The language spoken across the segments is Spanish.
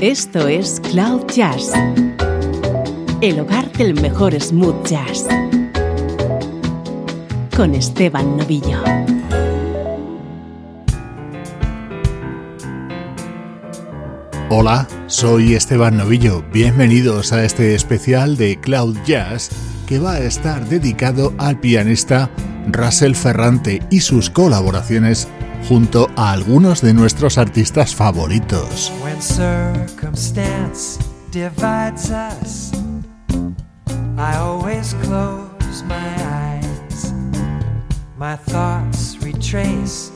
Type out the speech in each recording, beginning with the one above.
Esto es Cloud Jazz, el hogar del mejor smooth jazz, con Esteban Novillo. Hola, soy Esteban Novillo. Bienvenidos a este especial de Cloud Jazz que va a estar dedicado al pianista Russell Ferrante y sus colaboraciones junto a algunos de nuestros artistas favoritos. When circumstance divides us, I always close my eyes. My thoughts retrace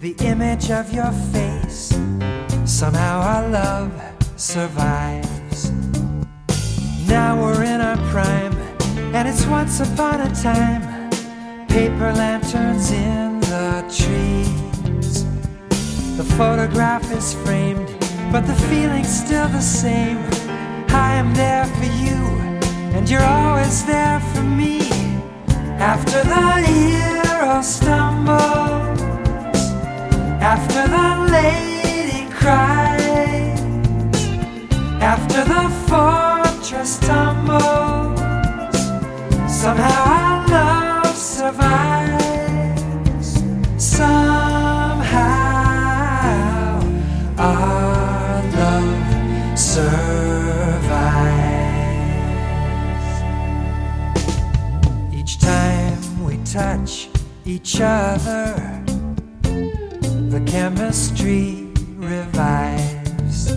the image of your face. Somehow our love survives. Now we're in our prime, and it's once upon a time. Paper lanterns in the trees. The photograph is framed, but the feeling's still the same. I am there for you, and you're always there for me. After the hero stumbles, after the lady cries, after the fortress tumbles, somehow our love survives. Somehow. Touch each other, the chemistry revives.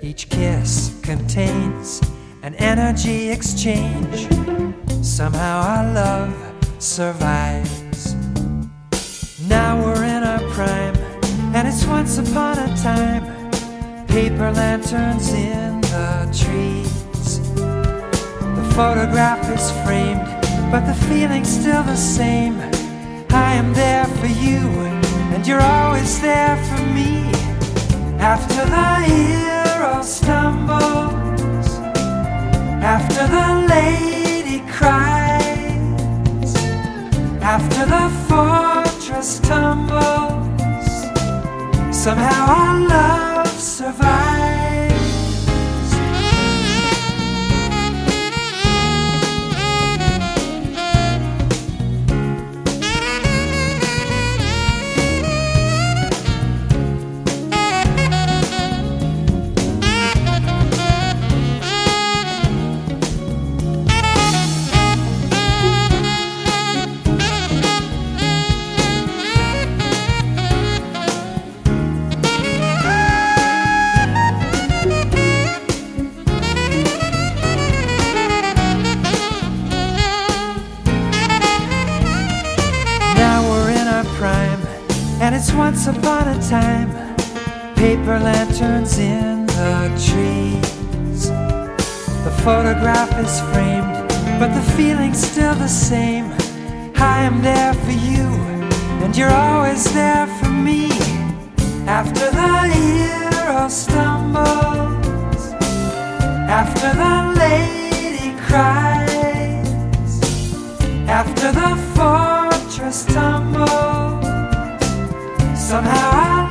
Each kiss contains an energy exchange. Somehow our love survives. Now we're in our prime, and it's once upon a time paper lanterns in the trees. The photograph is framed, but the feeling's still the same. I am there for you, and you're always there for me. After the hero stumbles, after the lady cries, after the fortress tumbles, somehow our love survives. Once upon a time. Paper lanterns in the trees. The photograph is framed, but the feeling's still the same. I am there for you, and you're always there for me. After the hero stumbles, after the lady cries, after the fortress tumbles, somehow I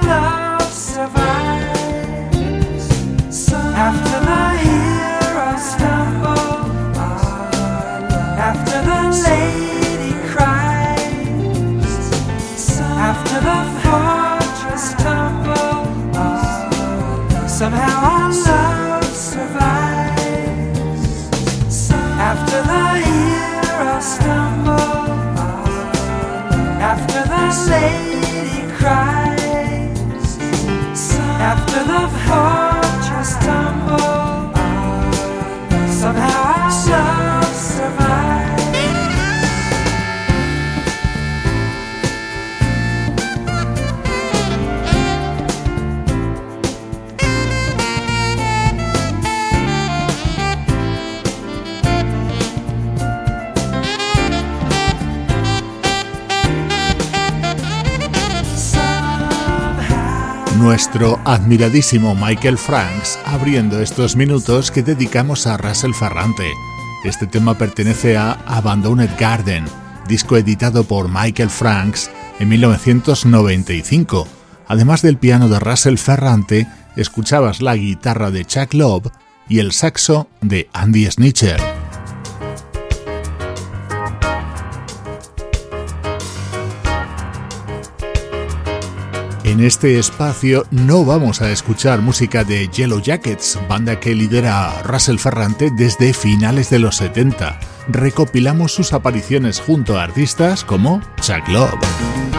Nuestro admiradísimo Michael Franks abriendo estos minutos que dedicamos a Russell Ferrante. Este tema pertenece a Abandoned Garden, disco editado por Michael Franks en 1995, Además del piano de Russell Ferrante, escuchabas la guitarra de Chuck Love y el saxo de Andy Snitcher. En este espacio no vamos a escuchar música de Yellow Jackets, banda que lidera Russell Ferrante desde finales de los 70. Recopilamos sus apariciones junto a artistas como Chuck Love.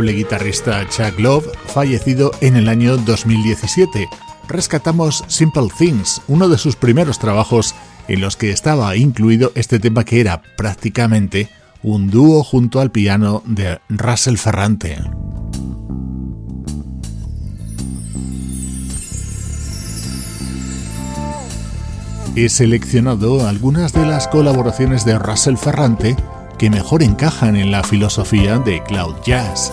Guitarrista Chuck Love, fallecido en el año 2017. Rescatamos Simple Things, uno de sus primeros trabajos en los que estaba incluido este tema que era prácticamente un dúo junto al piano de Russell Ferrante. He seleccionado algunas de las colaboraciones de Russell Ferrante que mejor encajan en la filosofía de Cloud Jazz,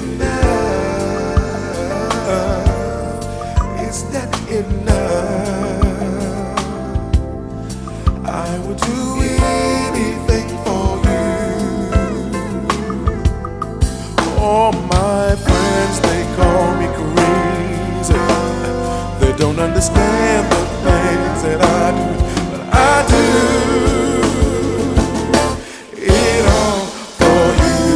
understand the things that I do, but I do it all for you.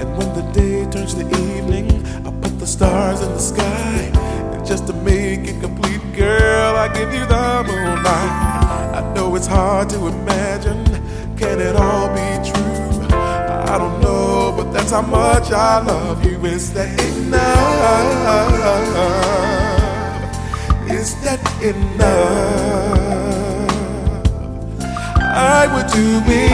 And when the day turns to evening, I put the stars in the sky. And just to make it complete, girl, I give you the moonlight. I know it's hard to imagine can it all be true? I don't know, but that's how much I love you. Is that to be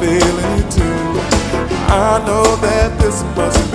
I too. I know that this must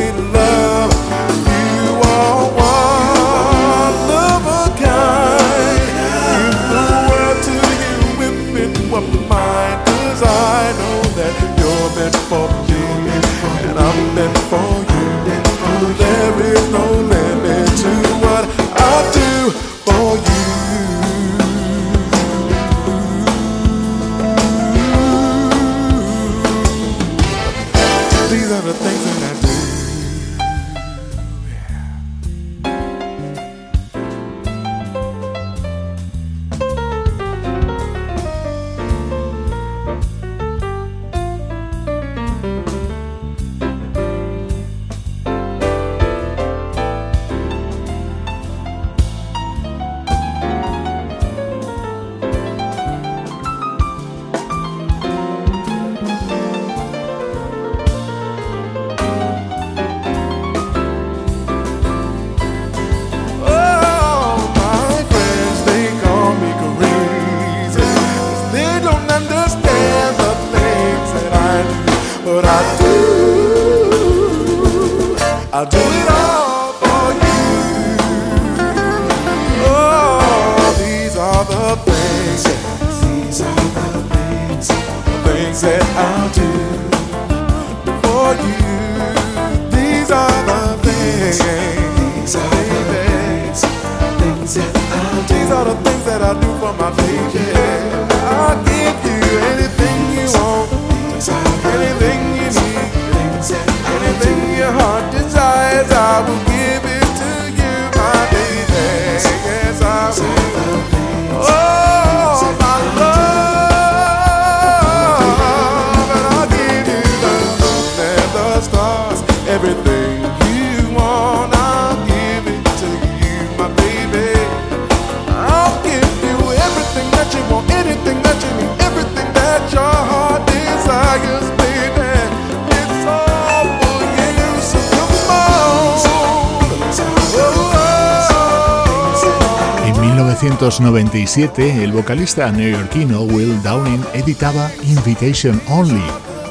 En 1997, el vocalista neoyorquino Will Downing editaba Invitation Only,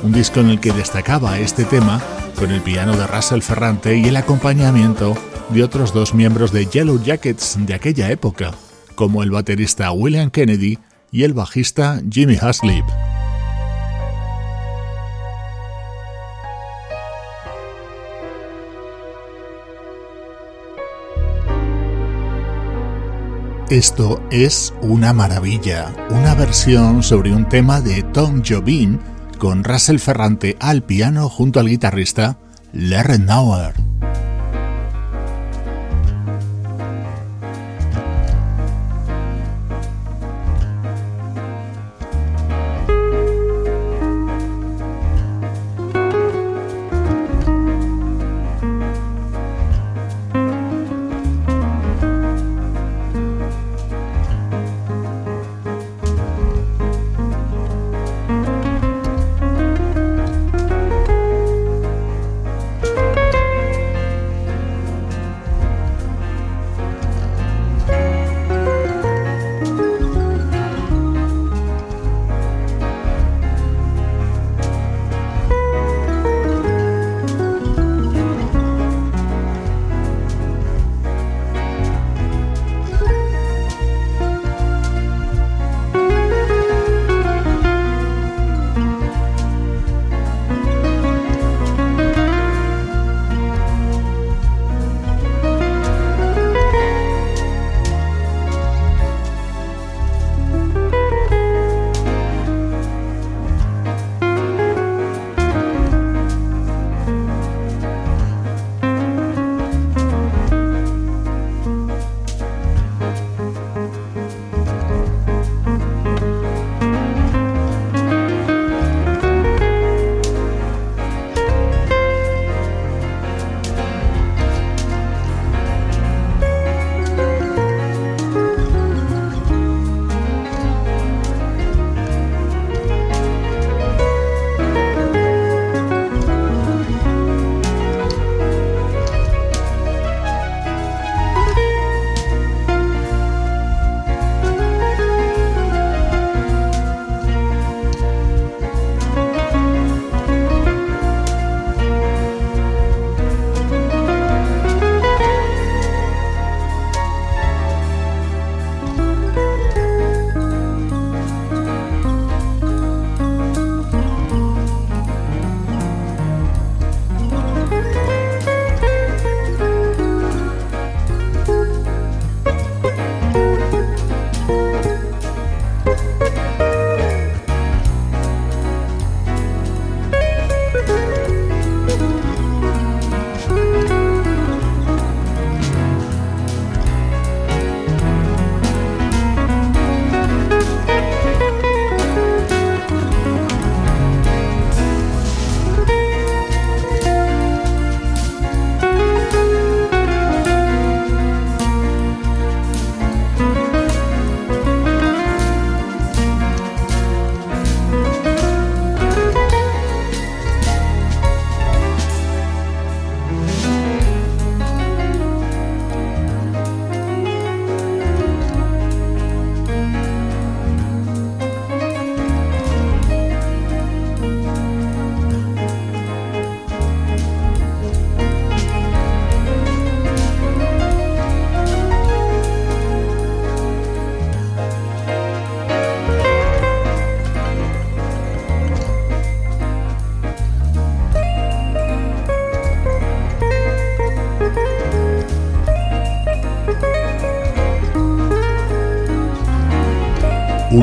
un disco en el que destacaba este tema con el piano de Russell Ferrante y el acompañamiento de otros dos miembros de Yellow Jackets de aquella época, como el baterista William Kennedy y el bajista Jimmy Haslip. Esto es una maravilla, una versión sobre un tema de Tom Jobim con Russell Ferrante al piano junto al guitarrista Larry Nauer.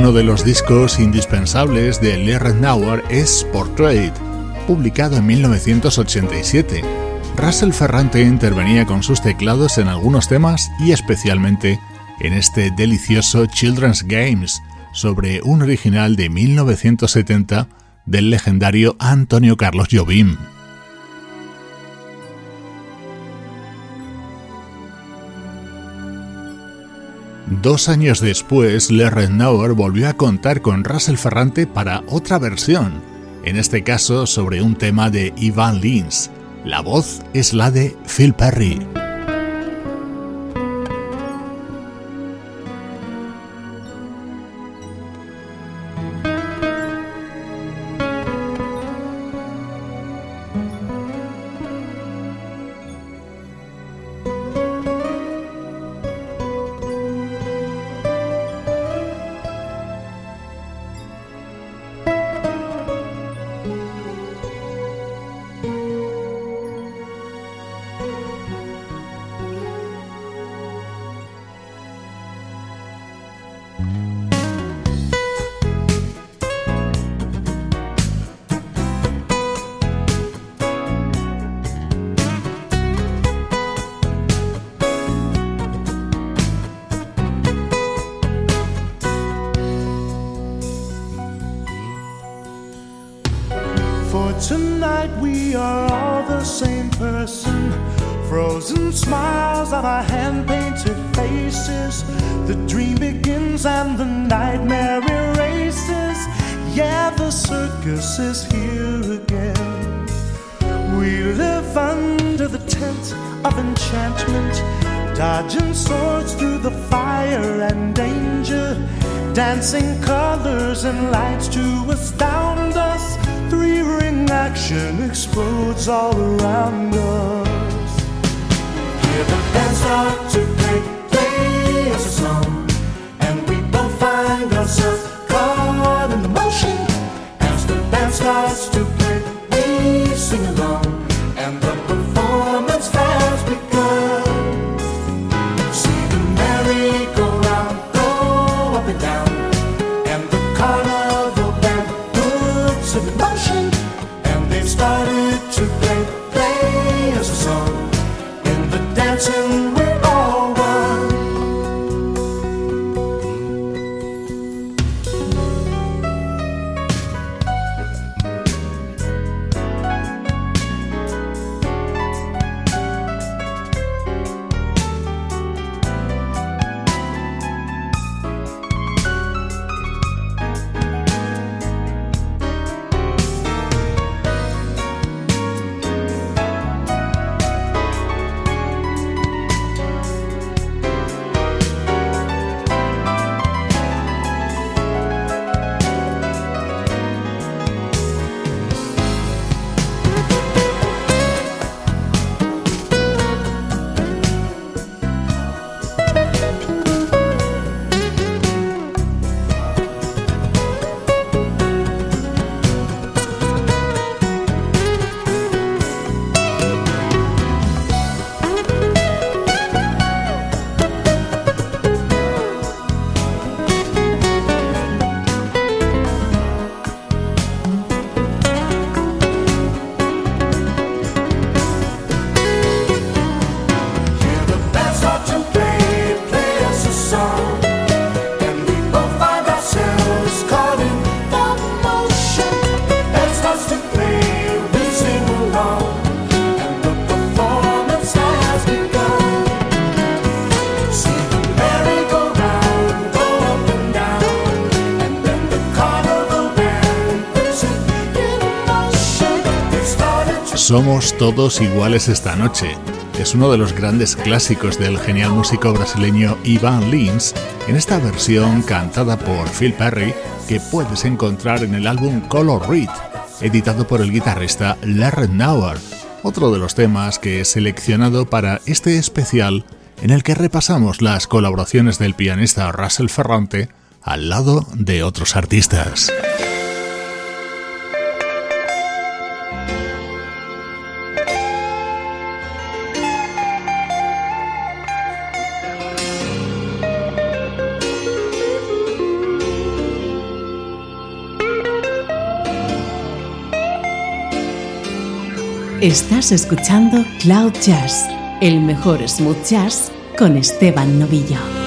Uno de los discos indispensables de Lee Nauer es Portrait, publicado en 1987. Russell Ferrante intervenía con sus teclados en algunos temas y especialmente en este delicioso Children's Games, sobre un original de 1970 del legendario Antonio Carlos Jobim. Dos años después, Le Nauer volvió a contar con Russell Ferrante para otra versión, en este caso sobre un tema de Ivan Lins. La voz es la de Phil Perry. Dancing colors and lights to astound us. Three ring action explodes all around us. Hear the dance Somos todos iguales esta noche. Es uno de los grandes clásicos del genial músico brasileño Ivan Lins en esta versión cantada por Phil Perry que puedes encontrar en el álbum Color Read, editado por el guitarrista Larry Nauer, otro de los temas que he seleccionado para este especial en el que repasamos las colaboraciones del pianista Russell Ferrante al lado de otros artistas. Estás escuchando Cloud Jazz, el mejor smooth jazz con Esteban Novillo.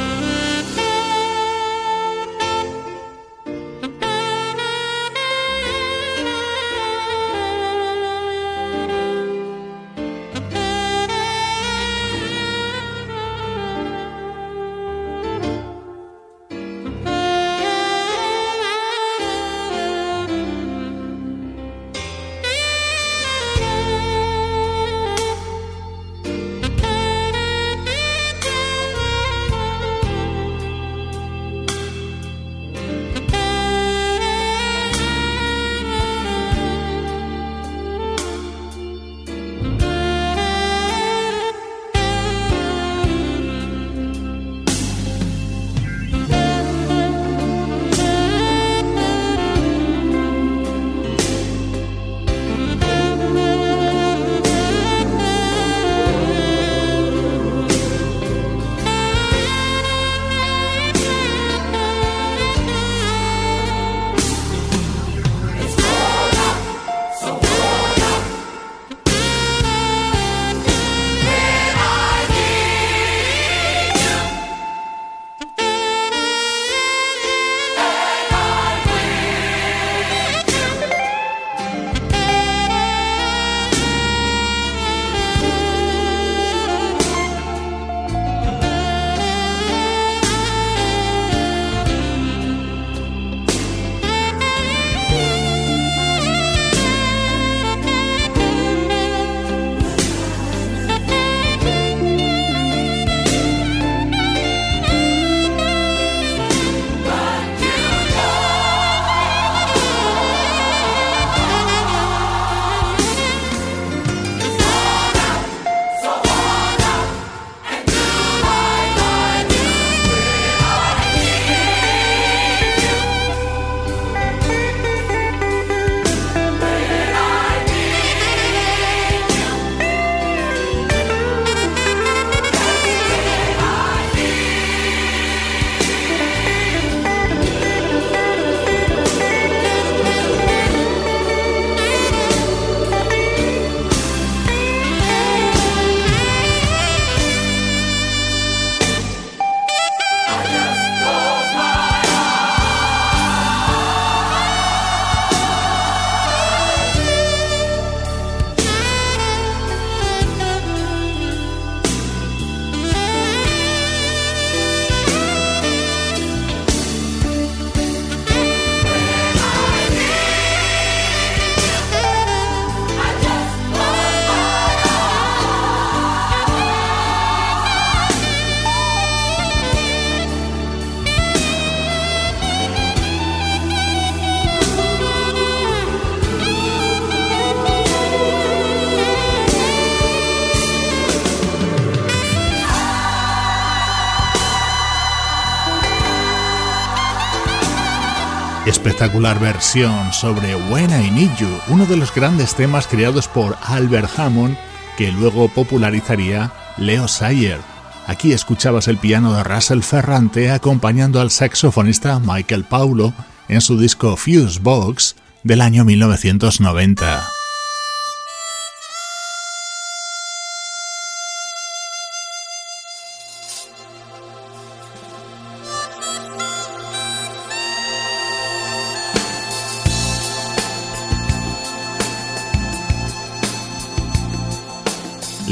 Espectacular versión sobre When I Need You, uno de los grandes temas creados por Albert Hammond que luego popularizaría Leo Sayer. Aquí escuchabas el piano de Russell Ferrante acompañando al saxofonista Michael Paulo en su disco Fuse Box del año 1990.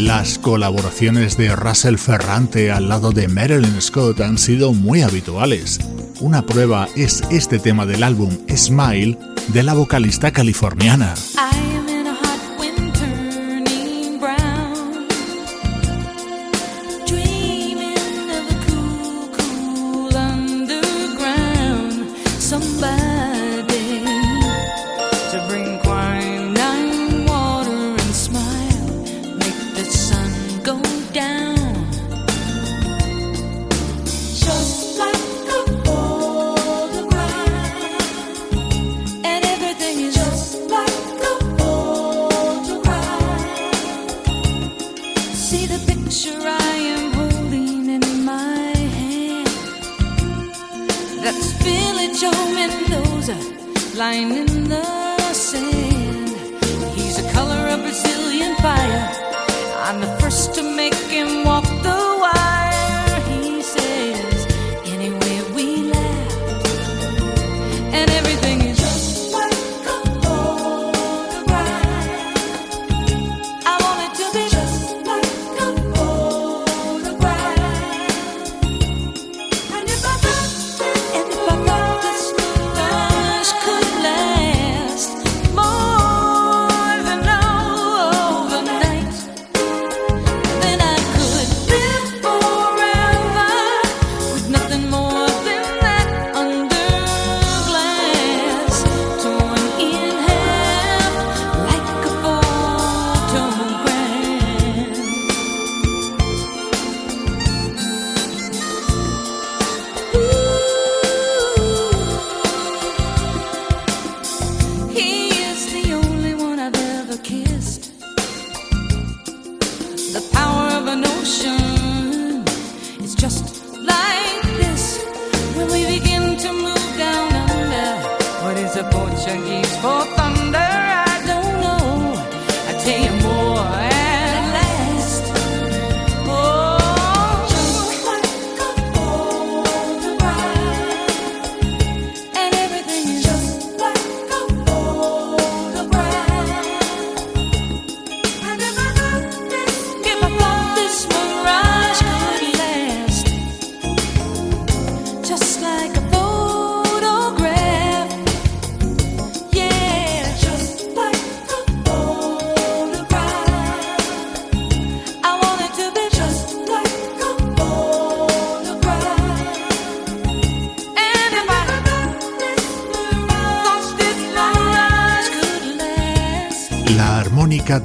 Las colaboraciones de Russell Ferrante al lado de Marilyn Scott han sido muy habituales. Una prueba es este tema del álbum Smile de la vocalista californiana.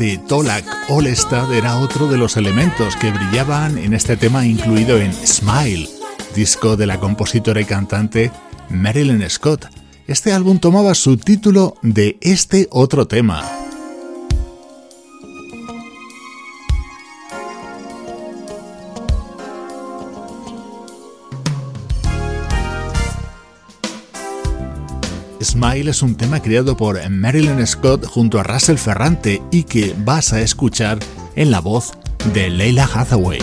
De Tolak Olestad era otro de los elementos que brillaban en este tema incluido en Smile, disco de la compositora y cantante Marilyn Scott. Este álbum tomaba su título de este otro tema. Es un tema creado por Marilyn Scott junto a Russell Ferrante y que vas a escuchar en la voz de Leila Hathaway.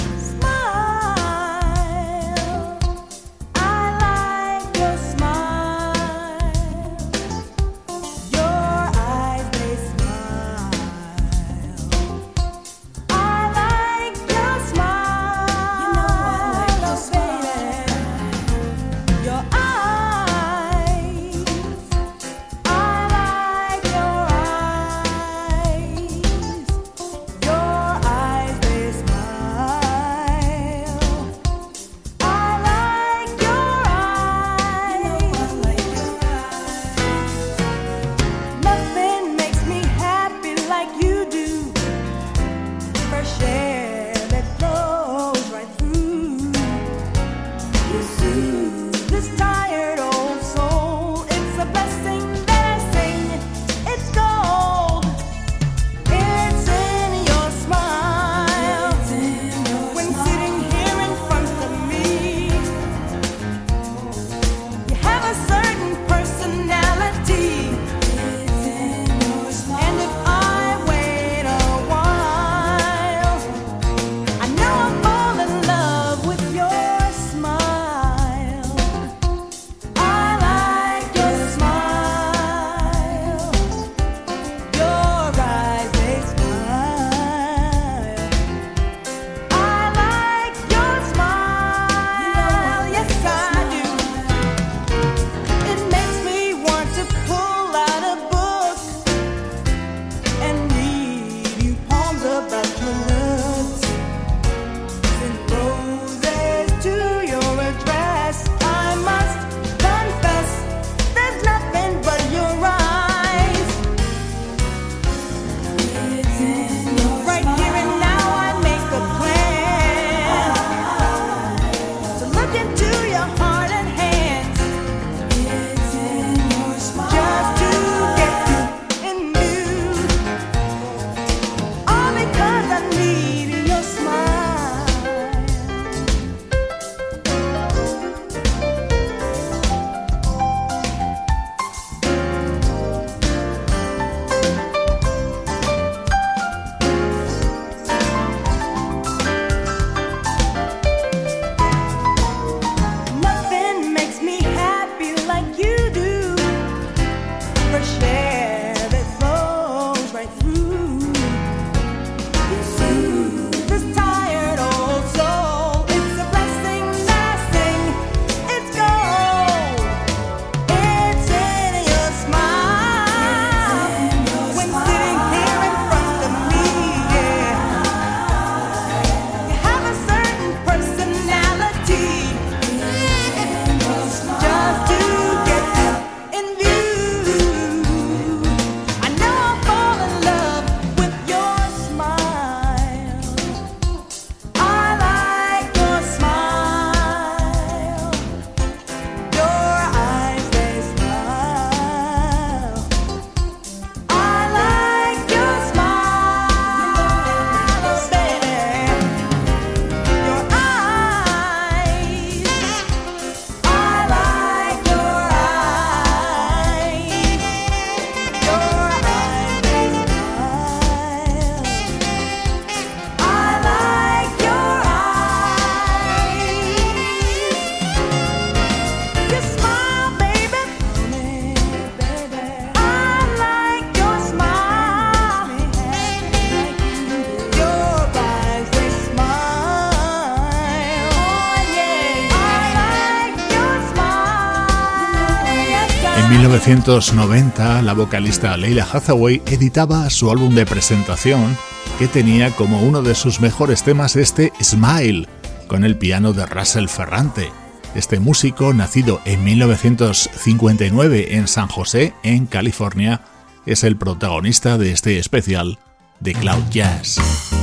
1990, la vocalista Leila Hathaway editaba su álbum de presentación que tenía como uno de sus mejores temas este Smile, con el piano de Russell Ferrante. Este músico, nacido en 1959 en San José, en California, es el protagonista de este especial de Cloud Jazz.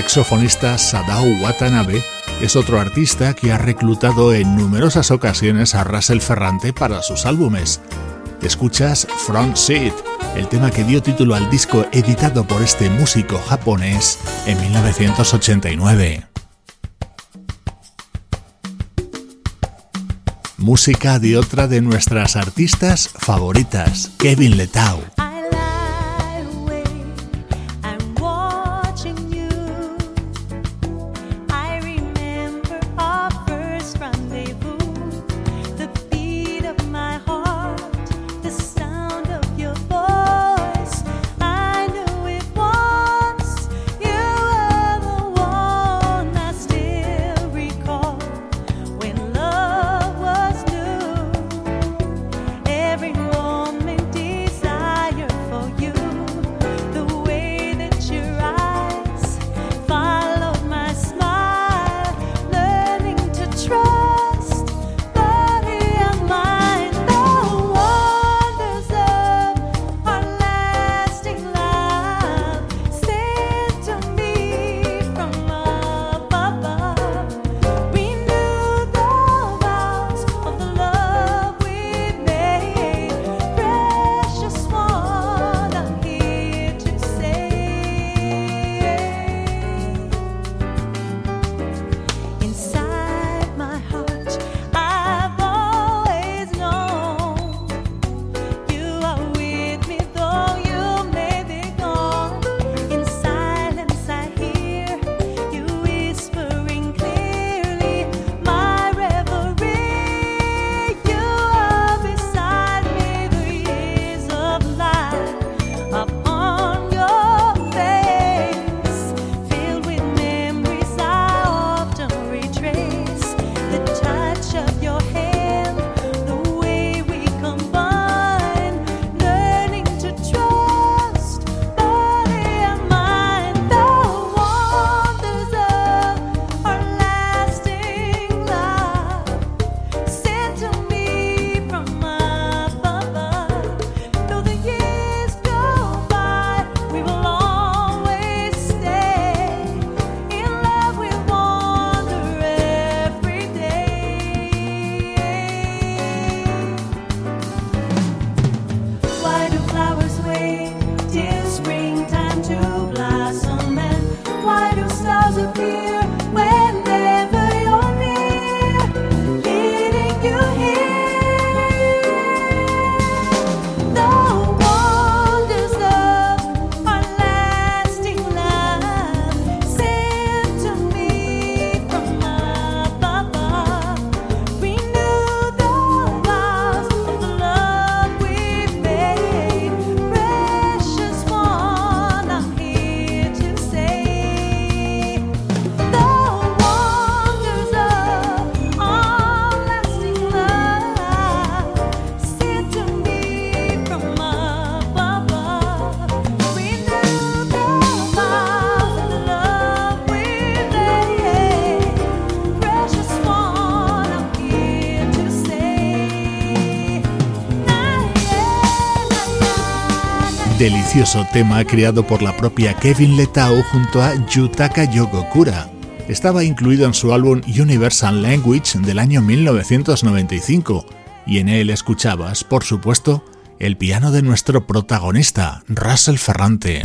Saxofonista Sadao Watanabe es otro artista que ha reclutado en numerosas ocasiones a Russell Ferrante para sus álbumes. Escuchas Front Seat, el tema que dio título al disco editado por este músico japonés en 1989. Música de otra de nuestras artistas favoritas, Kevin Letau. Delicioso tema creado por la propia Kevin Letao junto a Yutaka Yogokura. Estaba incluido en su álbum Universal Language del año 1995 y en él escuchabas, por supuesto, el piano de nuestro protagonista, Russell Ferrante.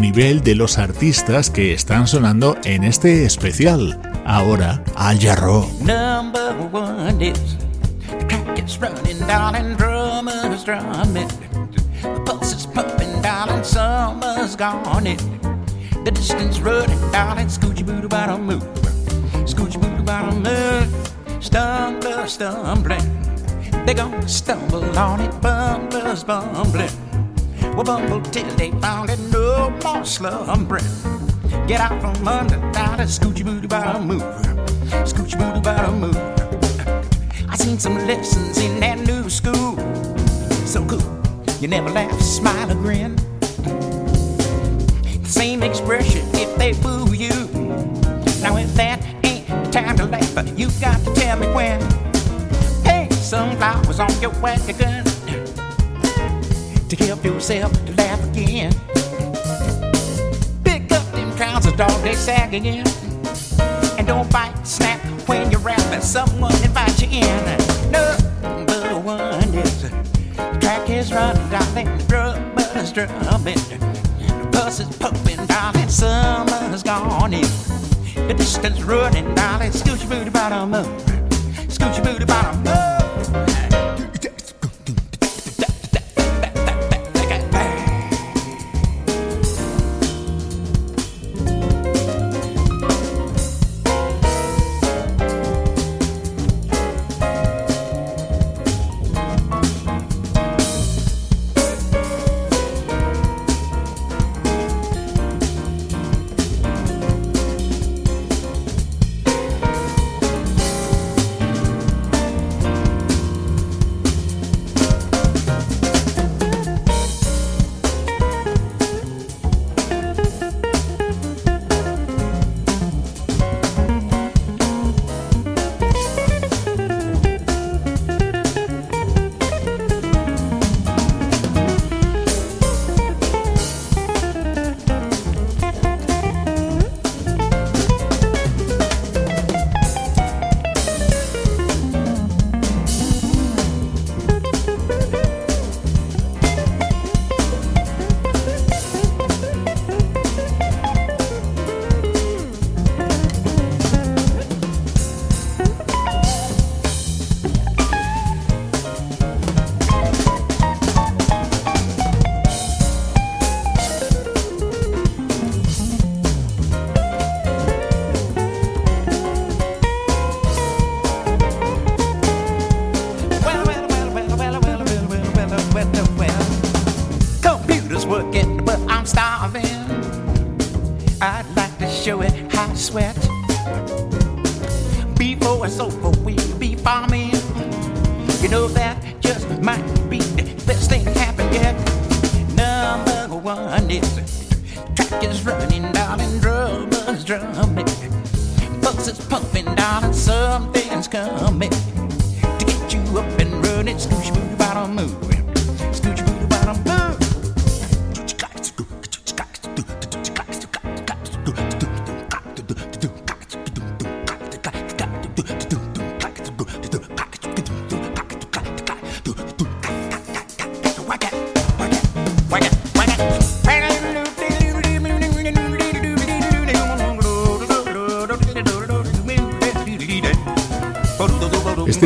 Nivel de los artistas que están sonando en este especial. Ahora, Al Jarro. Number one is running down and drummers drumming. The pulse is pumping down and summer's gone. The distance running down and scoochie boo bottom move. Scoochie boo bottom move. Stumble, stumbling. They're gonna stumble on it, bumblers bumbling. Well, bumble till they found it, no more slumbering. Get out from under, a scoochie booty bottom move. Scoochie booty bottom move. I seen some lessons in that new school. So cool, you never laugh, smile, or grin. Same expression if they boo you. Now, if that ain't time to laugh, you got to tell me when. Hey, sunflowers on your wagon to help yourself to laugh again. Pick up them crowns of dog they sag again. And don't bite, snap when you're rapping. Someone invite you in. Number one is the track is running, darling. The drum is drumming. The bus is pumping, darling. Summer's gone in. The distance running, darling. Scooch booty bottom up. Scooch booty bottom up.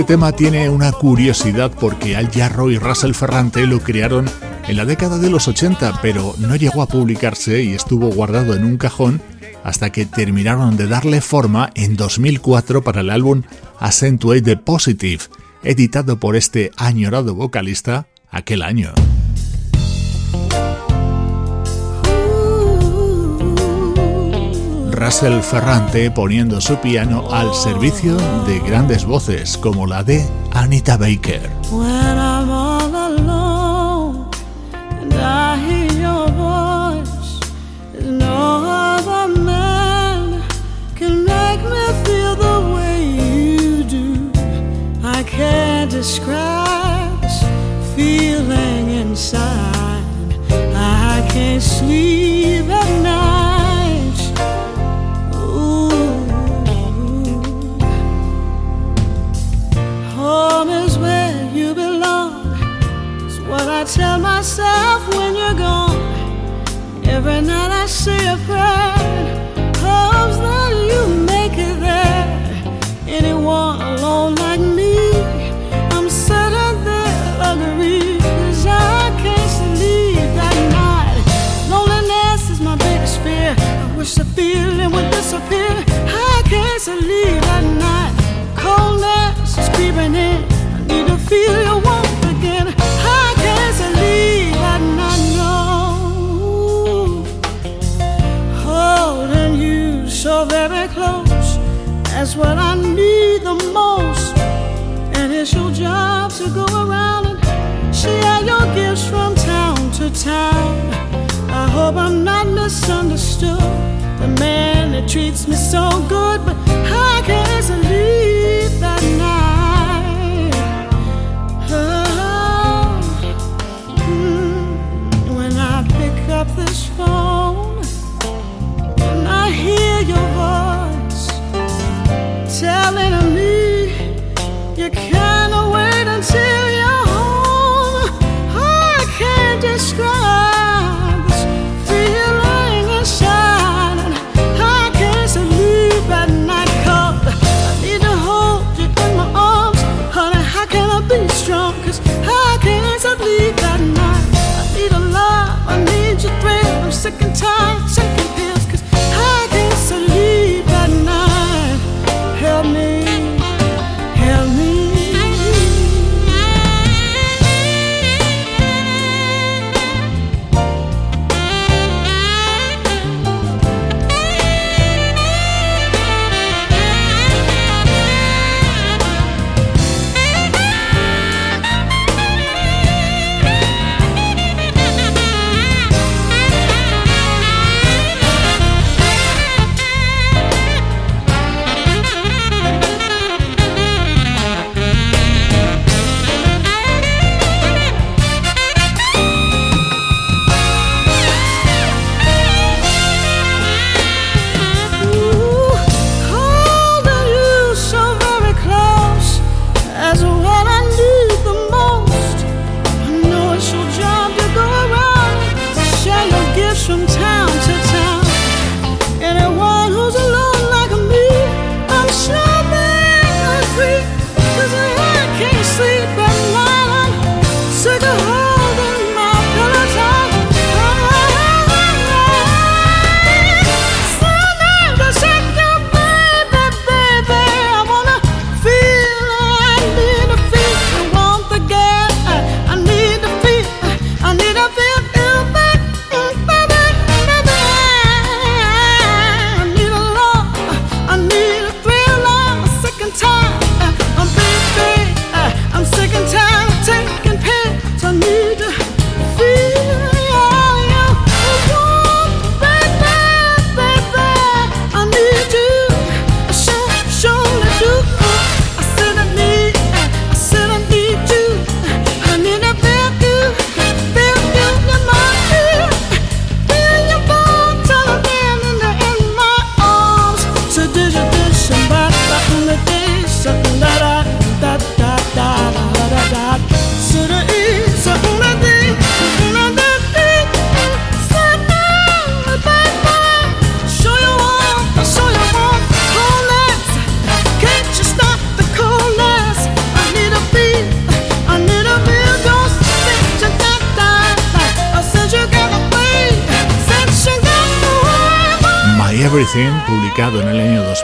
Tema tiene una curiosidad porque Al Jarro y Russell Ferrante lo crearon en la década de los 80, pero no llegó a publicarse y estuvo guardado en un cajón hasta que terminaron de darle forma en 2004 para el álbum Accentuate the Positive, editado por este añorado vocalista aquel año. Russell Ferrante poniendo su piano al servicio de grandes voces como la de Anita Baker. can't describe feeling inside. I can't sleep at night. Home is where you belong. It's what I tell myself when you're gone. Every night I say a prayer. Hopes that you make it there. Anyone Your job to go around and share your gifts from town to town. I hope I'm not misunderstood the man that treats me so good, but I can't that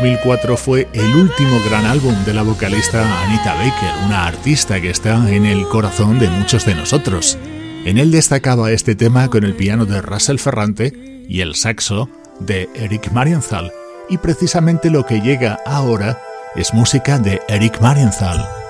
2004, fue el último gran álbum de la vocalista Anita Baker, una artista que está en el corazón de muchos de nosotros. En él destacaba este tema con el piano de Russell Ferrante y el saxo de Eric Marienthal, y precisamente lo que llega ahora es música de Eric Marienthal.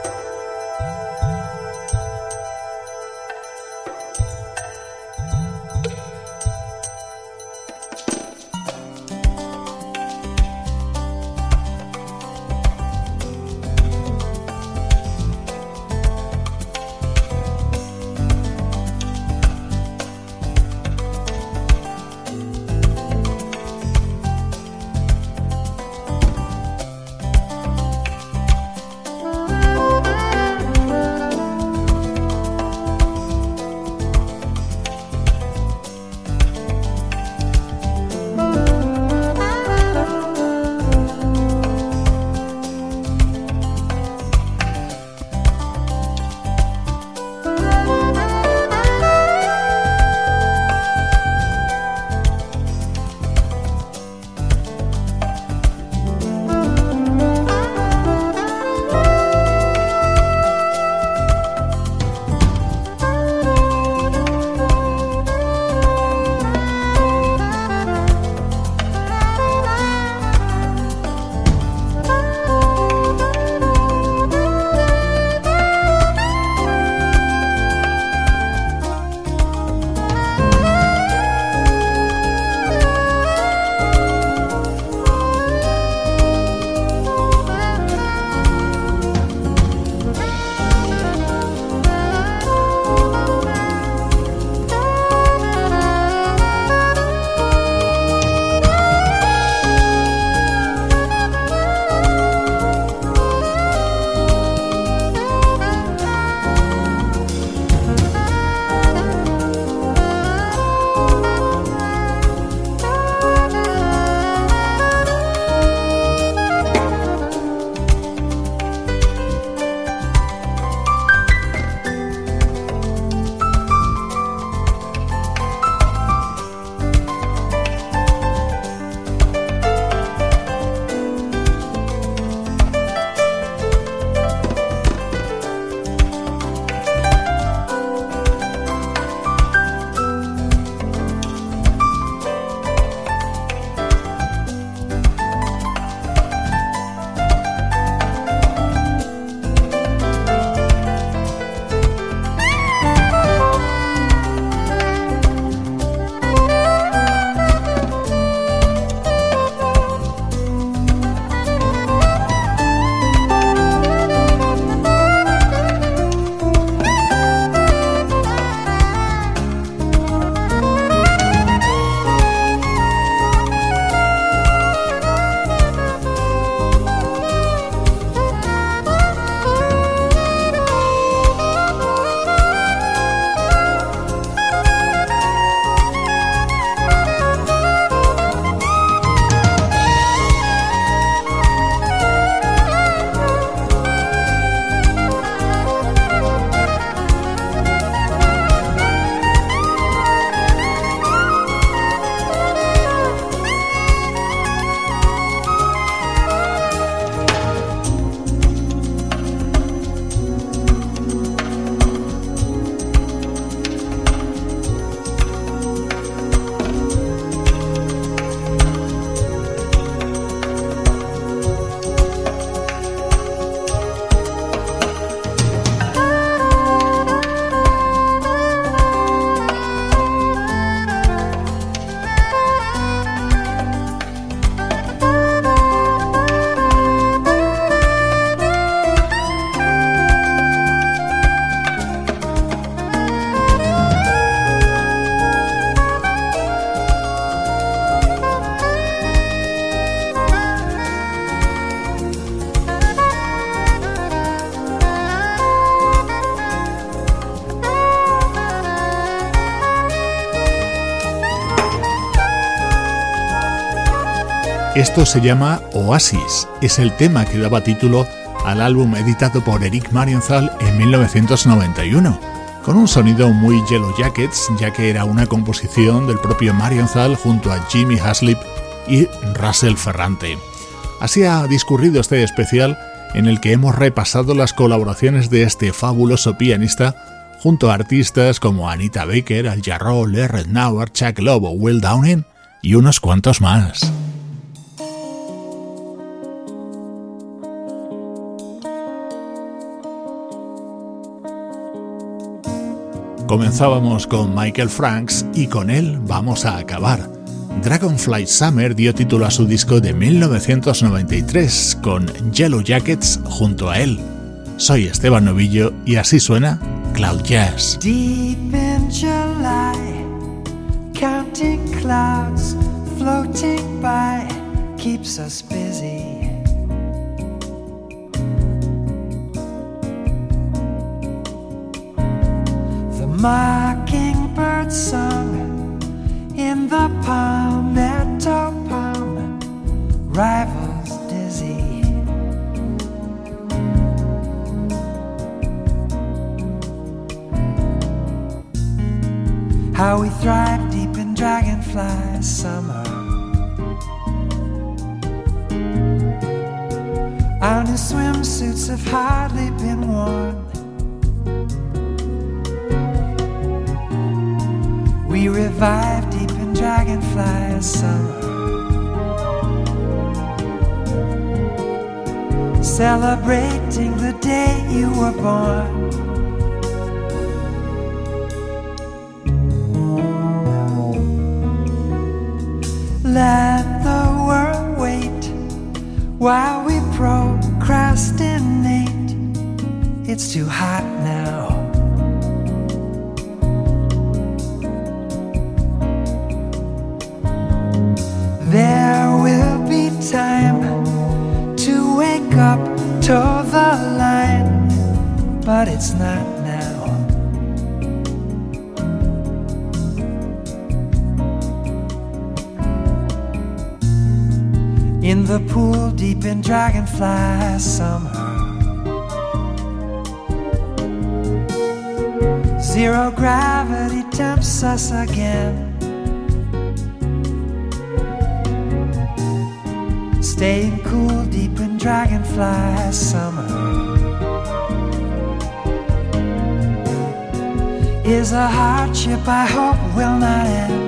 Esto se llama Oasis, es el tema que daba título al álbum editado por Eric Marienthal en 1991, con un sonido muy Yellow Jackets, ya que era una composición del propio Marienthal junto a Jimmy Haslip y Russell Ferrante. Así ha discurrido este especial en el que hemos repasado las colaboraciones de este fabuloso pianista junto a artistas como Anita Baker, Al Jarreau, Lerret Nauer, Chuck Lobo, Will Downing y unos cuantos más. Comenzábamos con Michael Franks y con él vamos a acabar. Dragonfly Summer dio título a su disco de 1993 con Yellow Jackets junto a él. Soy Esteban Novillo y así suena Cloud Jazz. Counting clouds floating by keeps us busy. Mockingbird song in the palmetto palm rivals dizzy. How we thrive deep in dragonfly summer. Our new swimsuits have hardly been worn. We revive deep in dragonfly summer. Celebrating the day you were born. Let the world wait while we procrastinate. It's too hot now. There will be time to wake up to the line, but it's not now. In the pool deep in dragonfly summer. Zero gravity tempts us again. Staying cool deep in dragonfly summer is a hardship I hope will not end.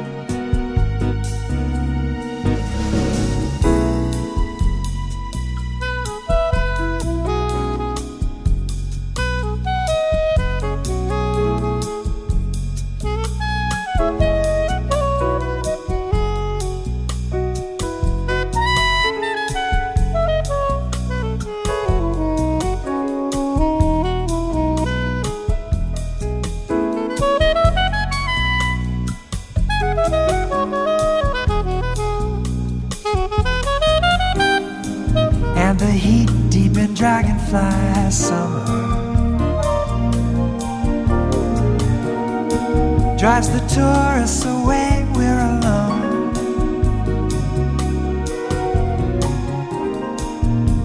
Drives the tourists away. We're alone.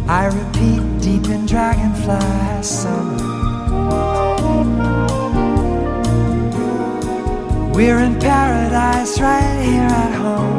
I repeat, deep in dragonfly summer. We're in paradise right here at home.